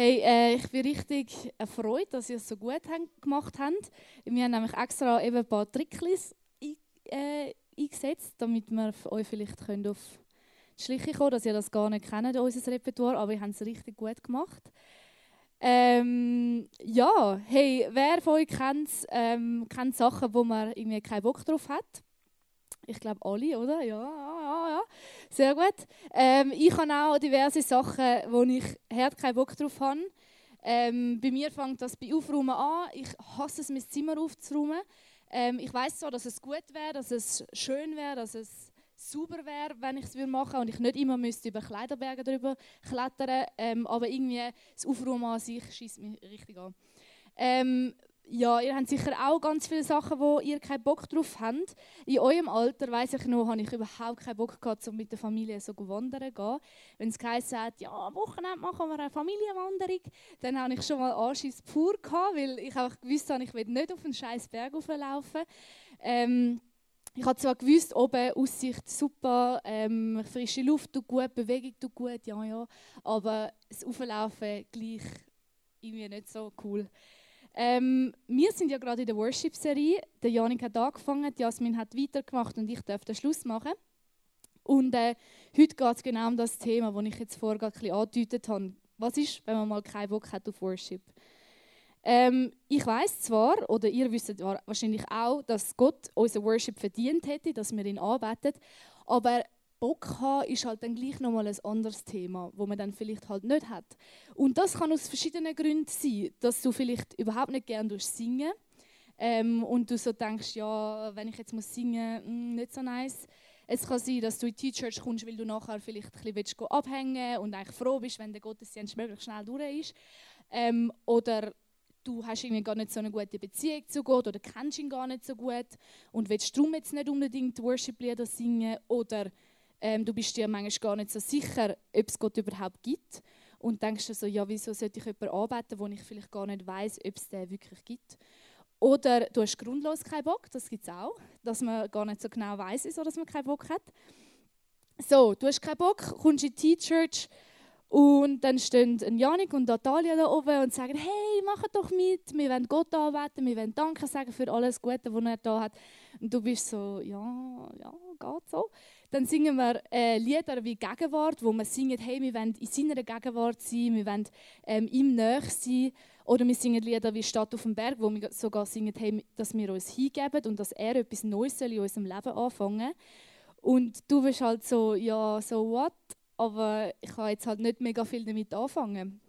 Hey, äh, ich bin richtig erfreut, dass ihr es so gut gemacht habt. Wir haben nämlich extra eben ein paar Tricks äh, eingesetzt, damit wir euch vielleicht könnt auf die Schliche kommen dass ihr das gar nicht kennt, unser Repertoire, aber wir haben es richtig gut gemacht. Ähm, ja, hey, wer von euch kennt, ähm, kennt Sachen, wo man irgendwie keinen Bock drauf hat? Ich glaube alle, oder? Ja, ja, ja. Sehr gut. Ähm, ich habe auch diverse Sachen, wo ich hart keinen Bock drauf habe. Ähm, bei mir fängt das bei Aufräumen an. Ich hasse es, mein Zimmer aufzuräumen. Ähm, ich weiß zwar, dass es gut wäre, dass es schön wäre, dass es sauber wäre, wenn ich es machen würde und ich nicht immer müsste über Kleiderberge drüber klettern. Ähm, aber irgendwie das Aufräumen an sich schießt mich richtig an. Ähm, ja, ihr habt sicher auch ganz viele Sachen, wo ihr keinen Bock drauf habt. In eurem Alter, weiß ich noch, habe ich überhaupt keinen Bock gehabt, um mit der Familie so wandern zu gehen. Wenn es geheißen ja, am Wochenende machen wir eine Familienwanderung, dann habe ich schon mal Anschiss pur gehabt, weil ich auch gewusst habe, ich will nicht auf einen scheiß Berg laufen. Ähm, ich habe zwar gewusst, oben Aussicht super, ähm, frische Luft tut gut, Bewegung tut gut, ja, ja, aber das Auflaufen gleich irgendwie nicht so cool. Ähm, wir sind ja gerade in der Worship-Serie. Der Janik hat angefangen, Jasmin hat weitergemacht und ich darf den Schluss machen. Und äh, heute geht es genau um das Thema, das ich jetzt vorher bisschen angedeutet habe. Was ist, wenn man mal keinen Bock hat auf Worship? Ähm, ich weiß zwar, oder ihr wisst wahrscheinlich auch, dass Gott unser Worship verdient hätte, dass wir ihn anbeten, aber Bock haben, ist halt dann gleich nochmal ein anderes Thema, wo man dann vielleicht halt nicht hat. Und das kann aus verschiedenen Gründen sein, dass du vielleicht überhaupt nicht gerne singen ähm, und du so denkst, ja, wenn ich jetzt muss singen, mh, hm, nicht so nice. Es kann sein, dass du in die Church kommst, weil du nachher vielleicht ein bisschen abhängen und eigentlich froh bist, wenn der Gottesdienst möglichst schnell durch ist. Ähm, oder du hast irgendwie gar nicht so eine gute Beziehung zu Gott oder kennst ihn gar nicht so gut und willst darum jetzt nicht unbedingt Worship-Lieder singen oder ähm, du bist dir manchmal gar nicht so sicher, ob es Gott überhaupt gibt. Und denkst dir so, ja, wieso sollte ich jemanden anbeten, wo ich vielleicht gar nicht weiß, ob es den wirklich gibt. Oder du hast grundlos keinen Bock, das gibt es auch, dass man gar nicht so genau weiß, wieso man keinen Bock hat. So, du hast keinen Bock, kommst in die T-Church und dann stehen Janik und Natalia da oben und sagen, hey, mach doch mit, wir wollen Gott anbeten, wir wollen Danke sagen für alles Gute, was er da hat. Und du bist so, ja, ja, geht so. Dann singen wir äh, Lieder wie Gegenwart, wo wir singen, hey, wir wollen in seiner Gegenwart sein, wir wollen ähm, ihm näher sein. Oder wir singen Lieder wie Stadt auf dem Berg, wo wir sogar singen, hey, dass wir uns hingeben und dass er etwas Neues in unserem Leben anfangen Und du bist halt so, ja, so what? Aber ich kann jetzt halt nicht mega viel damit anfangen.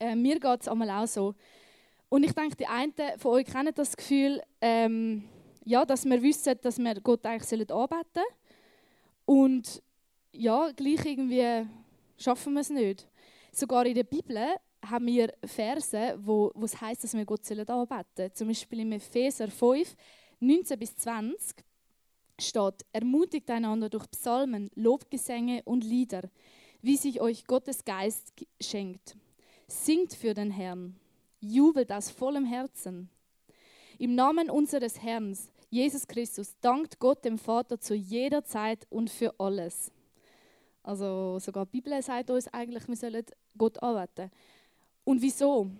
Äh, mir geht es einmal auch so. Und ich denke, die einen von euch kennen das Gefühl, ähm, ja, dass wir wissen, dass wir Gott eigentlich anbeten sollen. Und ja, gleich irgendwie schaffen wir es nicht. Sogar in der Bibel haben wir Verse, wo, wo es heißt, dass wir Gott anbeten sollen. Zum Beispiel im Epheser 5, 19 bis 20 steht, ermutigt einander durch Psalmen, Lobgesänge und Lieder, wie sich euch Gottes Geist schenkt. Singt für den Herrn, jubelt aus vollem Herzen. Im Namen unseres Herrn Jesus Christus dankt Gott dem Vater zu jeder Zeit und für alles. Also sogar die Bibel sagt uns eigentlich, wir sollen Gott anbeten. Und wieso?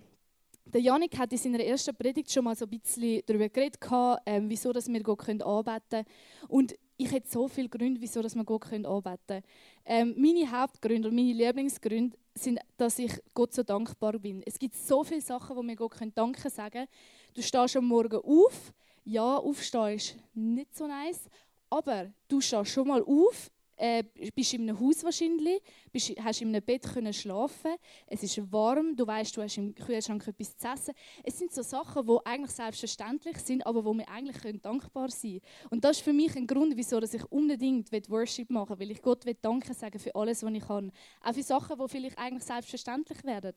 Der Janik hat in seiner ersten Predigt schon mal so ein bisschen darüber geredet, ähm, wieso dass wir Gott anbeten können. Und ich hätte so viele Gründe, wieso dass wir Gott anbeten können. Ähm, meine Hauptgründe und meine Lieblingsgründe sind, dass ich Gott so dankbar bin. Es gibt so viele Sachen, wo wir Gott Danke sagen können. Du stehst am Morgen auf, ja, aufstehen ist nicht so nice, aber du stehst schon mal auf, äh, bist in einem Haus wahrscheinlich, bist, hast in einem Bett können schlafen, es ist warm, du weißt, du hast im Kühlschrank etwas zu essen. Es sind so Sachen, die eigentlich selbstverständlich sind, aber wo wir eigentlich können dankbar sein können. Und das ist für mich ein Grund, wieso ich unbedingt Worship machen will, weil ich Gott will Danke sagen für alles, was ich kann. Auch für Sachen, die vielleicht eigentlich selbstverständlich werden.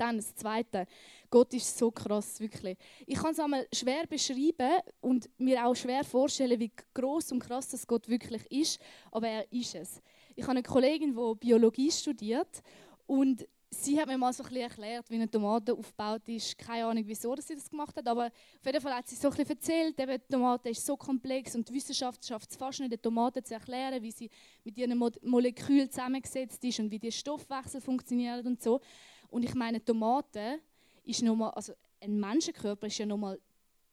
Dann das Zweite. Gott ist so krass, wirklich. Ich kann es einmal schwer beschreiben und mir auch schwer vorstellen, wie groß und krass das Gott wirklich ist, aber er ist es. Ich habe eine Kollegin, die Biologie studiert und sie hat mir mal so ein bisschen erklärt, wie eine Tomate aufgebaut ist. Keine Ahnung, wieso sie das gemacht hat, aber auf jeden Fall hat sie so ein bisschen erzählt, eben, die Tomate ist so komplex und die Wissenschaft schafft es fast nicht, die Tomate zu erklären, wie sie mit ihren Molekülen zusammengesetzt ist und wie der Stoffwechsel funktioniert und so. Und ich meine, Tomate ist nochmal, also ein Menschenkörper ist ja nochmal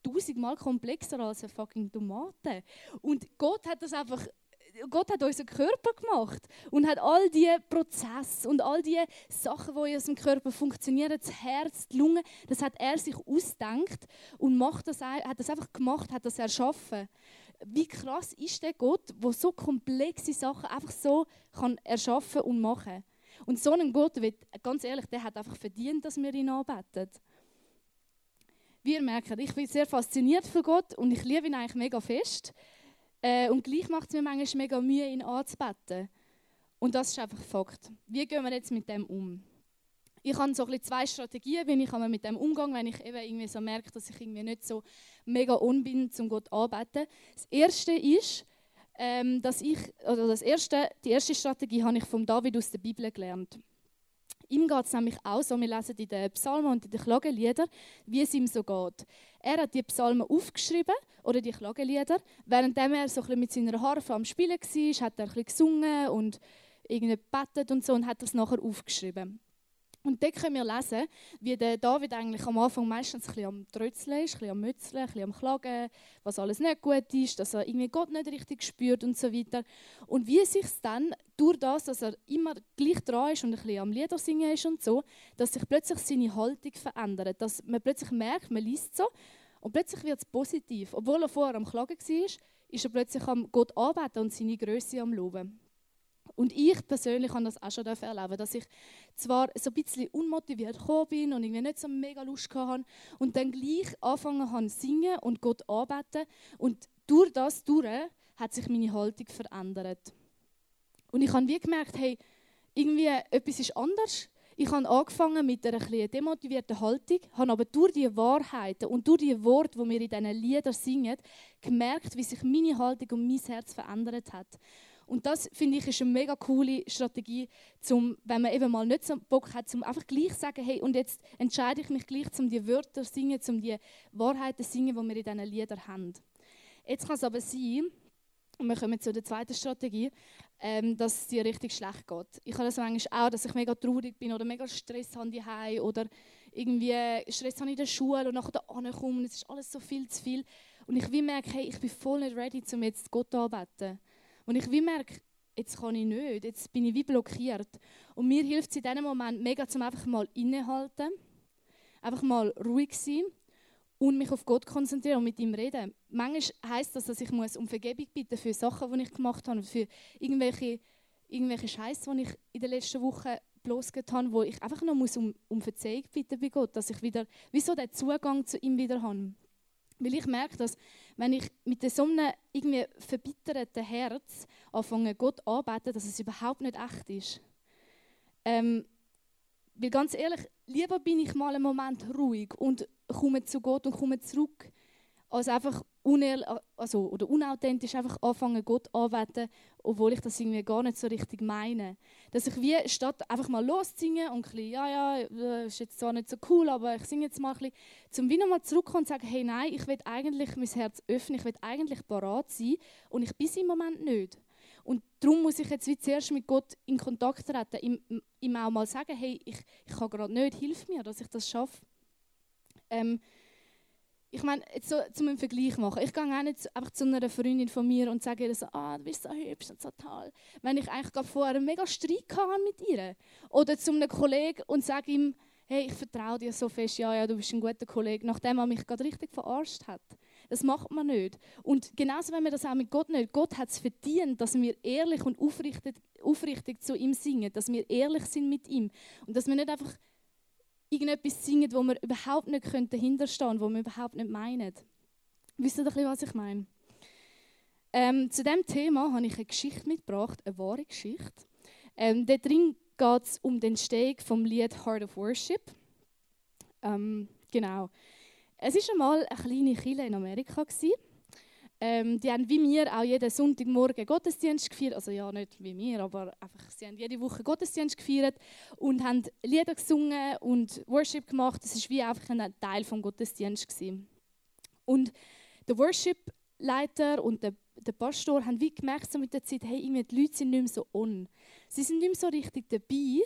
tausendmal komplexer als eine fucking Tomate. Und Gott hat das einfach Gott hat unseren Körper gemacht und hat all die Prozesse und all die Sachen, die in unserem Körper funktionieren, das Herz, die Lunge, das hat er sich ausdenkt und macht das, hat das einfach gemacht, hat das erschaffen. Wie krass ist der Gott, der so komplexe Sachen einfach so kann erschaffen und machen Und so ein Gott, ganz ehrlich, der hat einfach verdient, dass wir ihn anbeten wir merken, ich bin sehr fasziniert von Gott und ich liebe ihn eigentlich mega fest. Äh, und gleich macht es mir manchmal mega Mühe, ihn anzubeten. Und das ist einfach Fakt. Wie gehen wir jetzt mit dem um? Ich habe so ein zwei Strategien, wie ich mit dem umgehe, wenn ich eben irgendwie so merke, dass ich irgendwie nicht so mega on bin, zum Gott anbeten. Das erste ist, ähm, dass ich, oder das erste, die erste Strategie habe ich von David aus der Bibel gelernt. Ihm geht es nämlich auch so, wir lesen in den Psalmen und in den Klageliedern, wie es ihm so geht. Er hat die Psalmen aufgeschrieben, oder die Klagelieder, während er so ein mit seiner Harfe am Spielen war, hat er ein bisschen gesungen und irgendwie gebetet und so und hat das nachher aufgeschrieben. Und dort können wir lesen, wie der David eigentlich am Anfang meistens ein bisschen am Trötzeln ist, ein bisschen am Mützeln, ein bisschen am Klagen, was alles nicht gut ist, dass er irgendwie Gott nicht richtig spürt und so weiter. Und wie sich dann durch das, dass er immer gleich dran ist und ein bisschen am Lieder singen ist und so, dass sich plötzlich seine Haltung verändert. Dass man plötzlich merkt, man liest so und plötzlich wird es positiv. Obwohl er vorher am Klagen war, ist er plötzlich am Gott arbeiten und seine Größe am Loben. Und ich persönlich habe das auch schon erleben, dass ich zwar so ein bisschen unmotiviert gekommen bin und irgendwie nicht so mega Lust hatte und dann gleich angefangen habe zu singen und Gott anbeten und durch das durch hat sich meine Haltung verändert. Und ich habe wie gemerkt, hey, irgendwie etwas ist anders. Ich habe angefangen mit einer etwas demotivierten Haltung, habe aber durch die Wahrheiten und durch die Worte, die wir in diesen Liedern singen, gemerkt, wie sich meine Haltung und mein Herz verändert hat. Und das finde ich ist eine mega coole Strategie, zum, wenn man eben mal nicht so Bock hat, zum einfach gleich sagen, hey, und jetzt entscheide ich mich gleich, um die Wörter zu singen, um die Wahrheiten zu singen, die wir in diesen Liedern haben. Jetzt kann es aber sein, und wir kommen zu der zweiten Strategie, ähm, dass es dir richtig schlecht geht. Ich habe das manchmal auch, dass ich mega traurig bin oder mega Stress habe die oder irgendwie Stress habe in der Schule und nachher da und es ist alles so viel zu viel. Und ich merke, hey, ich bin voll nicht ready, um jetzt Gott anzubeten. Und ich wie merke, jetzt kann ich nicht, jetzt bin ich wie blockiert. Und mir hilft es in diesem Moment mega, zum einfach mal innehalten, einfach mal ruhig sein und mich auf Gott konzentrieren und mit ihm reden. Manchmal heisst das, dass ich muss um Vergebung bitten für Sachen, die ich gemacht habe, für irgendwelche, irgendwelche Scheiße, die ich in den letzten Wochen bloßgelegt habe, wo ich einfach noch muss um, um Verzeihung bitten bei Gott, dass ich wieder, wieso den Zugang zu ihm wieder habe. Weil ich merke, dass wenn ich mit so einem verbitterten Herz anfange, Gott anzubeten, dass es überhaupt nicht echt ist. Ähm, weil ganz ehrlich, lieber bin ich mal einen Moment ruhig und komme zu Gott und komme zurück, als einfach unehrlich, also, oder unauthentisch einfach anfangen, Gott anzubeten, obwohl ich das irgendwie gar nicht so richtig meine. Dass ich wie statt einfach mal loszusingen und ein bisschen, ja, ja, das äh, ist jetzt zwar nicht so cool, aber ich singe jetzt mal ein bisschen, zum wieder mal zurückkommen und sagen, hey, nein, ich will eigentlich mein Herz öffnen, ich will eigentlich parat sein und ich bin im Moment nicht. Und darum muss ich jetzt wie zuerst mit Gott in Kontakt treten, ihm, ihm auch mal sagen, hey, ich, ich kann gerade nicht, hilf mir, dass ich das schaffe. Ähm, ich meine, jetzt so, zum einen Vergleich machen. Ich gehe auch nicht einfach zu einer Freundin von mir und sage ihr so, ah, du bist so hübsch und so toll. Wenn ich eigentlich gerade vorher einen mega Streit hatte mit ihr. Oder zu einem Kollegen und sage ihm, hey, ich vertraue dir so fest, ja, ja, du bist ein guter Kollege, nachdem er mich gerade richtig verarscht hat. Das macht man nicht. Und genauso wenn wir das auch mit Gott nicht. Gott hat es verdient, dass wir ehrlich und aufrichtig, aufrichtig zu ihm singen, dass wir ehrlich sind mit ihm. Und dass wir nicht einfach irgendetwas singen, wo wir überhaupt nicht dahinterstehen können, wo wir überhaupt nicht meinen. Wisst ihr ein was ich meine? Ähm, zu diesem Thema habe ich eine Geschichte mitgebracht, eine wahre Geschichte. Ähm, dort drin geht es um den Steg vom Lied Heart of Worship. Ähm, genau. Es war einmal eine kleine Kirche in Amerika. Gewesen. Ähm, die haben wie wir auch jeden Sonntagmorgen Gottesdienst gefeiert. Also ja, nicht wie wir, aber einfach, sie haben jede Woche Gottesdienst gefeiert und haben Lieder gesungen und Worship gemacht. Das war wie einfach ein Teil des Gottesdienstes. Und der Worship-Leiter und der, der Pastor haben wie gemerkt so mit der Zeit, hey, die Leute sind nicht mehr so on. Sie sind nicht mehr so richtig dabei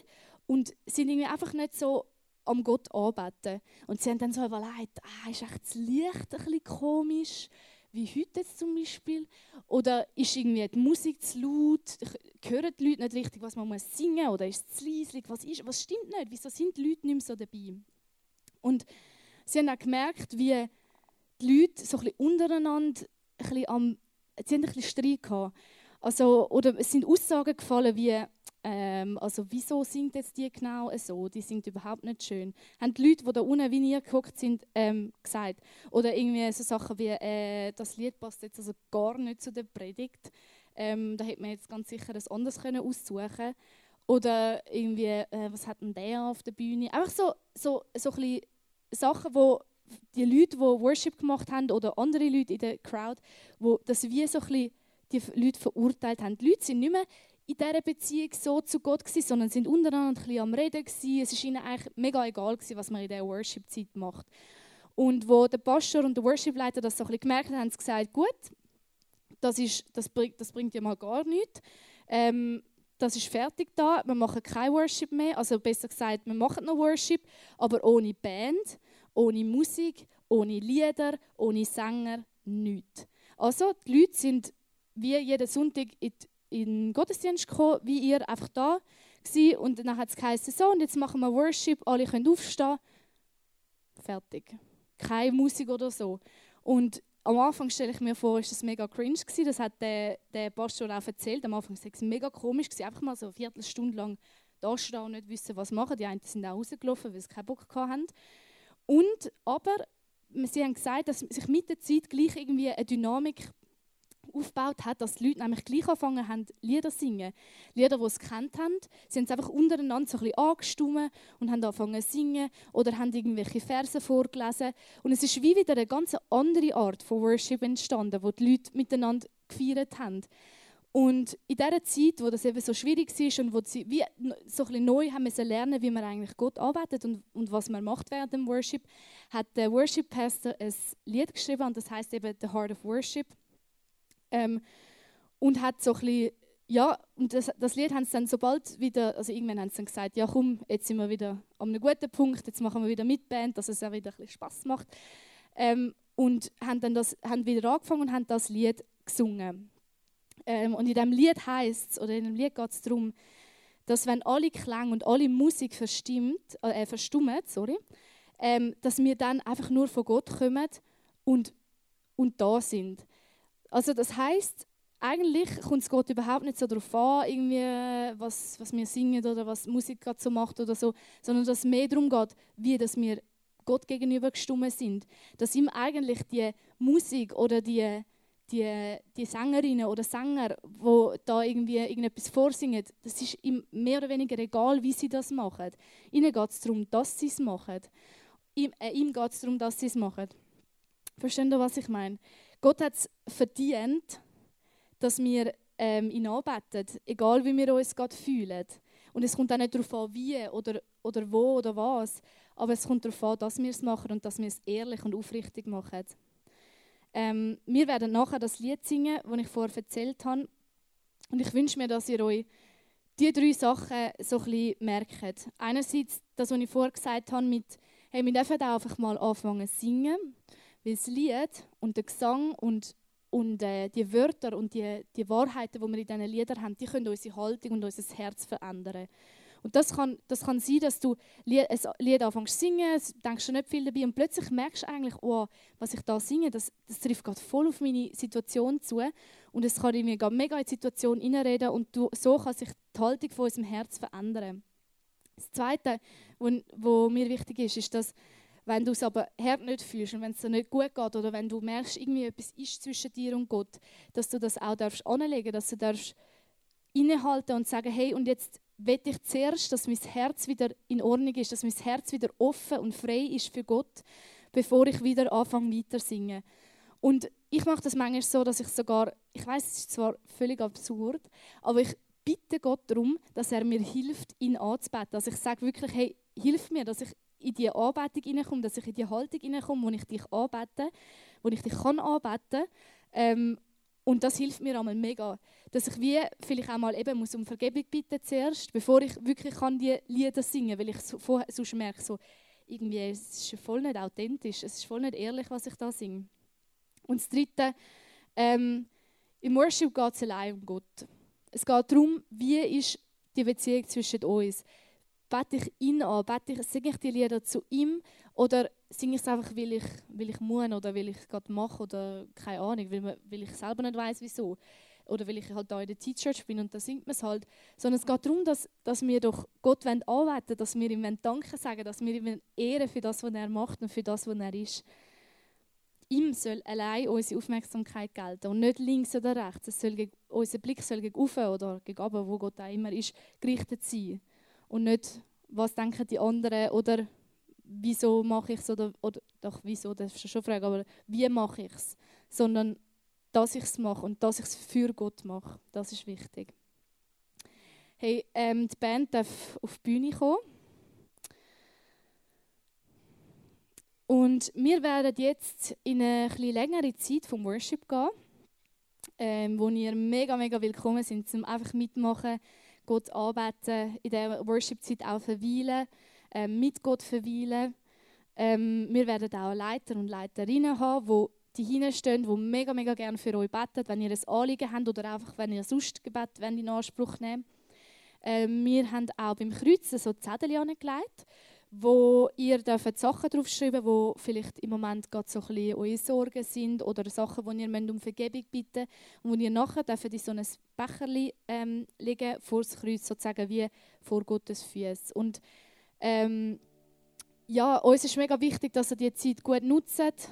und sind irgendwie einfach nicht so am Gott anbeten. Und sie haben dann so überlegt, ah, ist echt das Licht ein bisschen komisch, wie heute jetzt zum Beispiel? Oder ist irgendwie die Musik zu laut? Hören die Leute nicht richtig, was man muss singen Oder ist es zu leislich? Was, ist, was stimmt nicht? Wieso sind die Leute nicht mehr so dabei? Und sie haben auch gemerkt, wie die Leute so ein bisschen untereinander ein bisschen am, sie haben ein bisschen Streit gehabt. Also, oder es sind Aussagen gefallen wie, ähm, also wieso singt jetzt die genau so? Die sind überhaupt nicht schön. Haben die Leute, die da unten wie ihr geguckt sind, ähm, gesagt. Oder irgendwie so Sachen wie, äh, das Lied passt jetzt also gar nicht zu der Predigt. Ähm, da hätte man jetzt ganz sicher ein anderes können aussuchen Oder irgendwie, äh, was hat denn der auf der Bühne? Einfach so, so, so ein Sachen, wo die Leute, die Worship gemacht haben oder andere Leute in der Crowd, wo das wie so ein die Leute verurteilt haben. Die Leute sind nicht mehr in dieser Beziehung so zu Gott gewesen, sondern sind untereinander ein am Reden gewesen. Es ist ihnen eigentlich mega egal gewesen, was man in dieser Worship-Zeit macht. Und wo der Pastor und der Worship-Leiter das so ein bisschen gemerkt haben, haben sie gesagt, gut, das, ist, das, bringt, das bringt ja mal gar nichts. Ähm, das ist fertig da, wir machen kein Worship mehr, also besser gesagt, wir machen noch Worship, aber ohne Band, ohne Musik, ohne Lieder, ohne Sänger, nichts. Also die Leute sind wie jeden Sonntag in, in den Gottesdienst gekommen, wie ihr, einfach da gewesen. und dann hat es geheißen, so und jetzt machen wir Worship, alle können aufstehen. Fertig. Keine Musik oder so. Und am Anfang stelle ich mir vor, ist das mega cringe gewesen. Das hat der, der Pastor auch erzählt. Am Anfang war es mega komisch gewesen. Einfach mal so eine Viertelstunde lang da stehen und nicht wissen, was machen. Die einen sind auch rausgelaufen, weil sie keinen Bock hatten. Und aber sie haben gesagt, dass sich mit der Zeit gleich irgendwie eine Dynamik aufgebaut hat, dass die Leute nämlich gleich angefangen haben, Lieder zu singen. Lieder, die sie kennt haben. Sie haben es einfach untereinander so ein bisschen angestimmt und haben angefangen zu singen oder haben irgendwelche Verse vorgelesen. Und es ist wie wieder eine ganz andere Art von Worship entstanden, wo die Leute miteinander gefeiert haben. Und in dieser Zeit, wo das eben so schwierig war und wo sie wie so ein bisschen neu haben lernen, wie man eigentlich Gott arbeitet und, und was man macht während dem Worship, hat der Worship Pastor ein Lied geschrieben und das heißt eben The Heart of Worship. Ähm, und hat so ein bisschen, ja, und das, das Lied haben sie dann sobald wieder, also irgendwann haben sie dann gesagt, ja komm, jetzt sind wir wieder an einem guten Punkt, jetzt machen wir wieder mit Band, dass es auch wieder ein bisschen Spass macht. Ähm, und haben dann das, haben wieder angefangen und haben das Lied gesungen. Ähm, und in dem Lied heißt es, oder in dem Lied geht es darum, dass wenn alle Klang und alle Musik verstimmt, äh, verstummt, sorry, ähm, dass wir dann einfach nur von Gott kommen und, und da sind. Also das heißt, eigentlich kommt es Gott überhaupt nicht so darauf an, irgendwie, was, was wir singen oder was Musik gerade so macht oder so, sondern dass es mehr darum geht, wie dass wir Gott gegenüber gestummen sind. Dass ihm eigentlich die Musik oder die, die, die Sängerinnen oder Sänger, die da irgendwie irgendetwas vorsingen, das ist ihm mehr oder weniger egal, wie sie das machen. Ihnen geht es darum, dass sie es machen. Ihm, äh, ihm geht es darum, dass sie es machen. Verstehen Sie, was ich meine? Gott hat es verdient, dass wir ähm, ihn anbeten, egal wie wir uns gerade fühlen. Und es kommt auch nicht darauf an, wie oder, oder wo oder was, aber es kommt darauf an, dass wir es machen und dass wir es ehrlich und aufrichtig machen. Ähm, wir werden nachher das Lied singen, das ich vorher erzählt habe. Und ich wünsche mir, dass ihr euch diese drei Sachen so ein bisschen merkt. Einerseits das, was ich vorher gesagt habe, mit, hey, wir dürfen auch einfach mal anfangen zu singen. Weil das Lied und der Gesang und, und äh, die Wörter und die, die Wahrheiten, die wir in diesen Liedern haben, die können unsere Haltung und unser Herz verändern. Und das kann, das kann sein, dass du ein Lied anfängst zu singen, denkst du nicht viel dabei und plötzlich merkst du eigentlich, oh, was ich da singe, das, das trifft gerade voll auf meine Situation zu und es kann irgendwie mega in die Situation hineinreden und du, so kann sich die Haltung von unserem Herz verändern. Das Zweite, was mir wichtig ist, ist, dass wenn du es aber hart nicht fühlst und wenn es dir nicht gut geht oder wenn du merkst, irgendwie etwas ist zwischen dir und Gott, dass du das auch darfst anlegen, dass du darfst innehalten und sagen, hey, und jetzt will ich zuerst, dass mein Herz wieder in Ordnung ist, dass mein Herz wieder offen und frei ist für Gott, bevor ich wieder anfange weiter singen. Und ich mache das manchmal so, dass ich sogar, ich weiß, es ist zwar völlig absurd, aber ich bitte Gott darum, dass er mir hilft, ihn anzubeten. Also ich sage wirklich, hey, hilf mir, dass ich in die Anbetung hineinkomme, dass ich in die Haltung hineinkomme, wo ich dich anbete, wo ich dich kann anbeten ähm, Und das hilft mir einmal mega, dass ich wie vielleicht auch mal eben muss um Vergebung bitten zuerst, bevor ich wirklich kann die Lieder singen, weil ich so, sonst merke so, irgendwie es ist voll nicht authentisch, es ist voll nicht ehrlich, was ich da singe. Und das Dritte, ähm, im Worship geht es allein um Gott. Es geht darum, wie ist die Beziehung zwischen uns. Bete ich ihn an, bete ich, singe ich die Lieder zu ihm oder singe ich es einfach, weil ich, weil ich muss oder weil ich gerade mache oder keine Ahnung, weil, weil ich selber nicht weiß wieso. Oder weil ich halt da in der Teachchurch bin und da singt man es halt. Sondern es geht darum, dass, dass wir doch Gott anbeten wollen, dass wir ihm Danke sagen dass wir ihm ehren für das, was er macht und für das, was er ist. Ihm soll allein unsere Aufmerksamkeit gelten und nicht links oder rechts. Es soll unser Blick soll gegen oben oder gegen oben, wo Gott auch immer ist, gerichtet sein. Und nicht, was denken die anderen oder wieso mache ich es oder, oder doch wieso, das ist schon eine Frage, aber wie mache ich es? Sondern, dass ich es mache und dass ich es für Gott mache. Das ist wichtig. Hey, ähm, die Band darf auf die Bühne kommen. Und wir werden jetzt in eine etwas längere Zeit vom Worship gehen, ähm, wo ihr mega, mega willkommen sind, um einfach mitmachen, Gott anbeten, in der Worship-Zeit auch verweilen äh, mit Gott verweilen. Ähm, wir werden auch Leiter und Leiterinnen haben, wo die hinstehen, die mega, mega gerne für euch beten, wenn ihr ein Anliegen habt oder einfach, wenn ihr sonst Gebet in Anspruch nehmt. Ähm, wir haben auch beim Kreuzen so Zettel angelegt, wo ihr dürft Sachen draufschreiben wo vielleicht im Moment gerade so ein bisschen eure Sorgen sind oder Sachen, die ihr um Vergebung bitten und wo ihr nachher dürft in so ein Becherli ähm, legen vor das Kreuz, sozusagen wie vor Gottes Füßen. Und ähm, ja, uns ist mega wichtig, dass ihr die Zeit gut nutzt.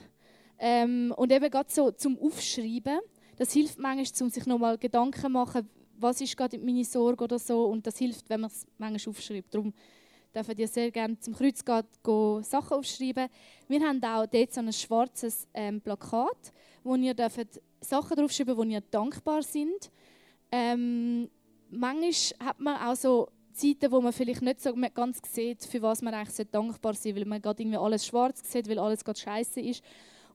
Ähm, und eben gerade so zum Aufschreiben, das hilft manchmal, um sich nochmal Gedanken zu machen, was ist gerade meine Sorge oder so. Und das hilft, wenn man es manchmal aufschreibt. Darum dürft ihr sehr gerne zum Kreuz gehen, Sachen aufschreiben. Wir haben auch dort so ein schwarzes ähm, Plakat, wo ihr dürft Sachen draufschreiben wo ihr dankbar sind. Ähm, manchmal hat man auch so Zeiten, wo man vielleicht nicht so ganz sieht, für was man eigentlich dankbar sein sollte, weil man gerade irgendwie alles schwarz sieht, weil alles gerade scheiße ist.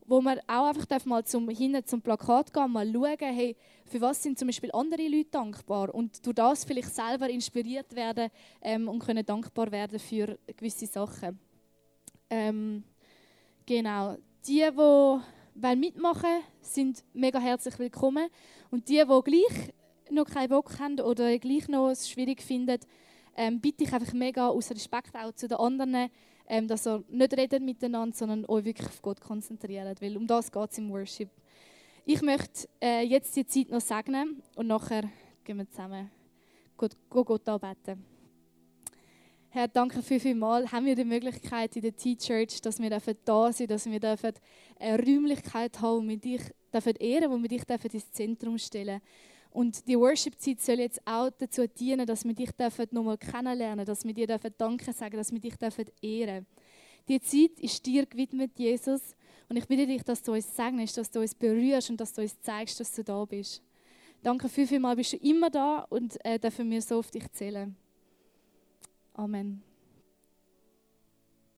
Wo man auch einfach mal zum, hinten zum Plakat gehen mal schauen, hey, für was sind zum Beispiel andere Leute dankbar und durch das vielleicht selber inspiriert werden ähm, und können dankbar werden für gewisse Sachen. Ähm, genau. Die, die mitmachen sind mega herzlich willkommen. Und die, die gleich noch keinen Bock haben oder gleich noch es schwierig finden, ähm, bitte ich einfach mega aus Respekt auch zu den anderen, ähm, dass ihr nicht redet miteinander, sondern euch wirklich auf Gott konzentriert, weil um das geht es im Worship. Ich möchte äh, jetzt die Zeit noch segnen und nachher gehen wir zusammen Gott, Gott anbeten. Herr, danke viel, viel mal. Haben wir die Möglichkeit in der T-Church, dass wir da sind, dass wir eine Räumlichkeit haben, wo wir dich ehren, wo wir dich ins Zentrum stellen dürfen. Und die Worship-Zeit soll jetzt auch dazu dienen, dass wir dich nochmal kennenlernen dass wir dir Danke sagen dass wir dich ehren Die Zeit ist dir gewidmet, Jesus. Und ich bitte dich, dass du uns segnest, dass du uns berührst und dass du uns zeigst, dass du da bist. Danke viel, viel mal, bist du immer da und äh, dürfen wir so auf dich zählen. Amen.